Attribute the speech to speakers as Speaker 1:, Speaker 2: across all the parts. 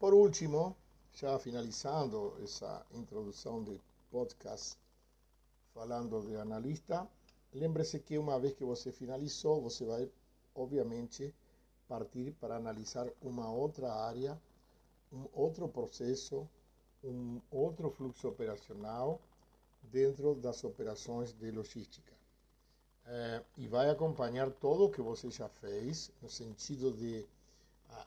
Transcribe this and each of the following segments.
Speaker 1: Por último, já finalizando essa introdução de podcast falando de analista, lembre-se que uma vez que você finalizou, você vai, obviamente, partir para analisar uma outra área, um outro processo, um outro fluxo operacional dentro das operações de logística. É, e vai acompanhar tudo o que você já fez, no sentido de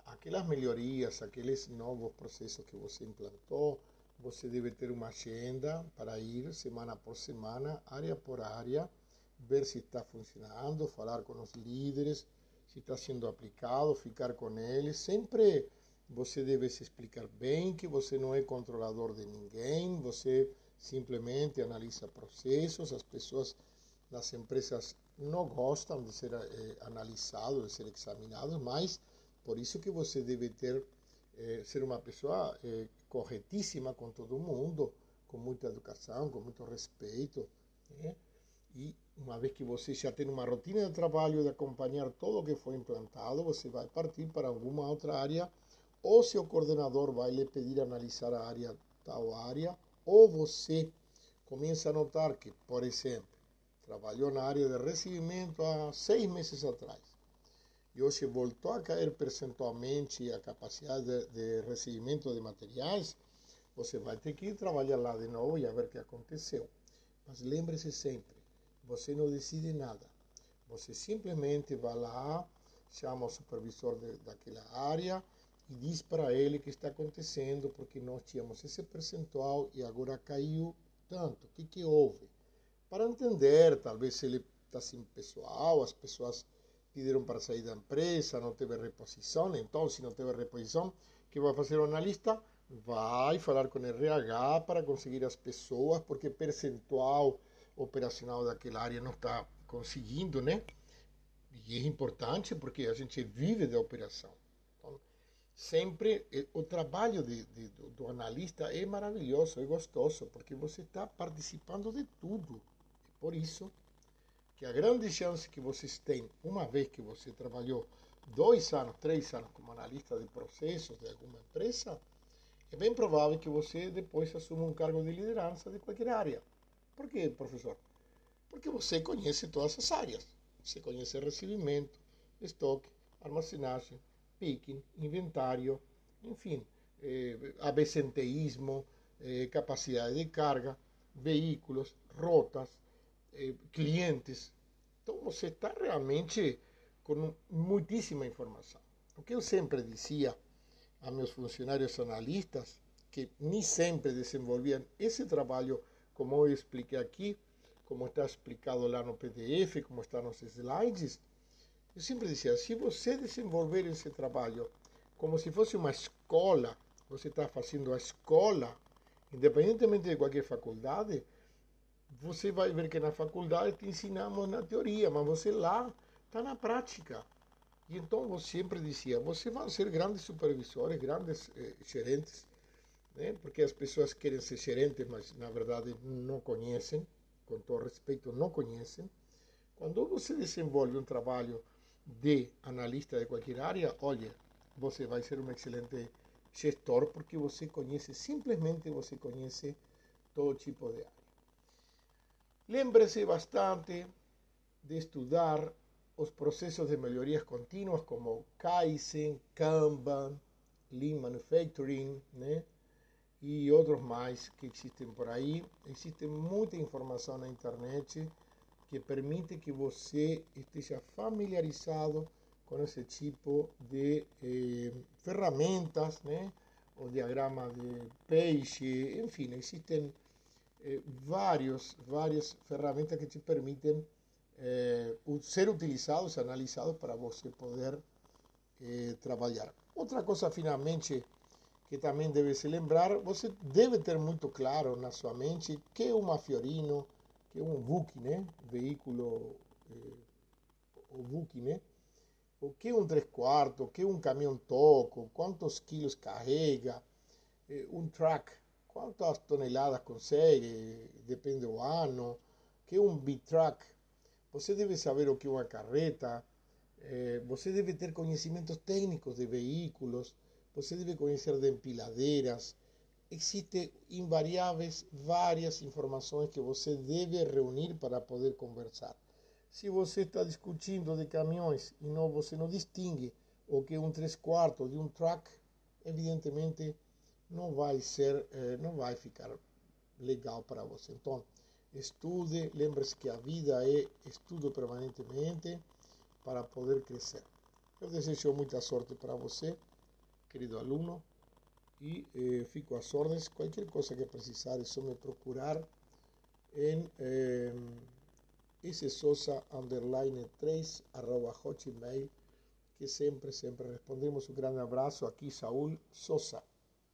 Speaker 1: aquelas melhorias, aqueles novos processos que você implantou, você deve ter uma agenda para ir semana por semana, área por área, ver se está funcionando, falar com os líderes, se está sendo aplicado, ficar com eles. Sempre você deve se explicar bem que você não é controlador de ninguém, você simplesmente analisa processos, as pessoas das empresas não gostam de ser eh, analisados, de ser examinados, mas por isso que você deve ter eh, ser uma pessoa eh, corretíssima com todo mundo, com muita educação, com muito respeito. Né? E uma vez que você já tem uma rotina de trabalho de acompanhar tudo o que foi implantado, você vai partir para alguma outra área, ou seu coordenador vai lhe pedir analisar a área tal área, ou você começa a notar que, por exemplo, trabalhou na área de recebimento há seis meses atrás e hoje voltou a cair percentualmente a capacidade de, de recebimento de materiais, você vai ter que ir trabalhar lá de novo e ver o que aconteceu. Mas lembre-se sempre, você não decide nada. Você simplesmente vai lá, chama o supervisor de, daquela área e diz para ele o que está acontecendo, porque nós tínhamos esse percentual e agora caiu tanto. O que, que houve? Para entender, talvez ele está sem pessoal, as pessoas pediram para sair da empresa, não teve reposição, então se não teve reposição, que vai fazer o analista? Vai falar com RH para conseguir as pessoas, porque percentual operacional daquela área não está conseguindo, né? E é importante porque a gente vive da operação. Então, sempre o trabalho de, de, do, analista é maravilhoso, é gostoso, porque você está participando de tudo. Por isso que a grande chance que vocês têm, uma vez que você trabalhou dois anos, três anos como analista de processos de alguma empresa, é bem provável que você depois assuma um cargo de liderança de qualquer área. Por quê, professor? Porque você conhece todas as áreas. Você conhece recebimento, estoque, armazenagem, picking, inventário, enfim, eh, absenteísmo, eh, capacidade de carga, veículos, rotas, eh, clientes. Então você está realmente com muitíssima informação. O que eu sempre dizia a meus funcionários analistas, que nem sempre desenvolviam esse trabalho como eu expliquei aqui, como está explicado lá no PDF, como está nos slides, eu sempre dizia, se você desenvolver esse trabalho como se fosse uma escola, você está fazendo a escola, independentemente de qualquer faculdade, você vai ver que na faculdade te ensinamos na teoria, mas você lá está na prática. E então você sempre dizia, você vai ser grandes supervisores, grandes eh, gerentes, né? porque as pessoas querem ser gerentes, mas na verdade não conhecem, com todo respeito, não conhecem. Quando você desenvolve um trabalho de analista de qualquer área, olha, você vai ser um excelente gestor porque você conhece, simplesmente você conhece todo tipo de área. Lembre-se bastante de estudar os processos de melhorias contínuas como Kaizen, Kanban, Lean Manufacturing, né? e outros mais que existem por aí. Existe muita informação na internet que permite que você esteja familiarizado com esse tipo de eh, ferramentas, né? o diagrama de peixe, enfim, existem eh, várias ferramentas que te permitem eh, ser utilizados, analisados para você poder eh, trabalhar. Outra coisa, finalmente, que também deve se lembrar, você deve ter muito claro na sua mente que é uma Fiorino, que é um VUC, né? Veículo, eh, o VUC, né? O que é um 3 quartos, o que é um caminhão toco, quantos quilos carrega, eh, um truck, quantas toneladas consegue, depende do ano, que é um B-Truck. Você deve saber o que é uma carreta, eh, você deve ter conhecimentos técnicos de veículos, você deve conhecer de empiladeiras. Existem invariáveis várias informações que você deve reunir para poder conversar. Se você está discutindo de caminhões e não, você não distingue o que é um 3 quartos de um truck, evidentemente não vai ser, eh, não vai ficar legal para você. Então, estude, lembre-se que a vida é estudo permanentemente para poder crescer. Eu desejo muita sorte para você, querido aluno, e eh, fico às ordens. Qualquer coisa que precisar é só me procurar em eh, Sosa underline 3 arroba hotmail que sempre, sempre respondemos. Um grande abraço aqui, Saúl Sosa.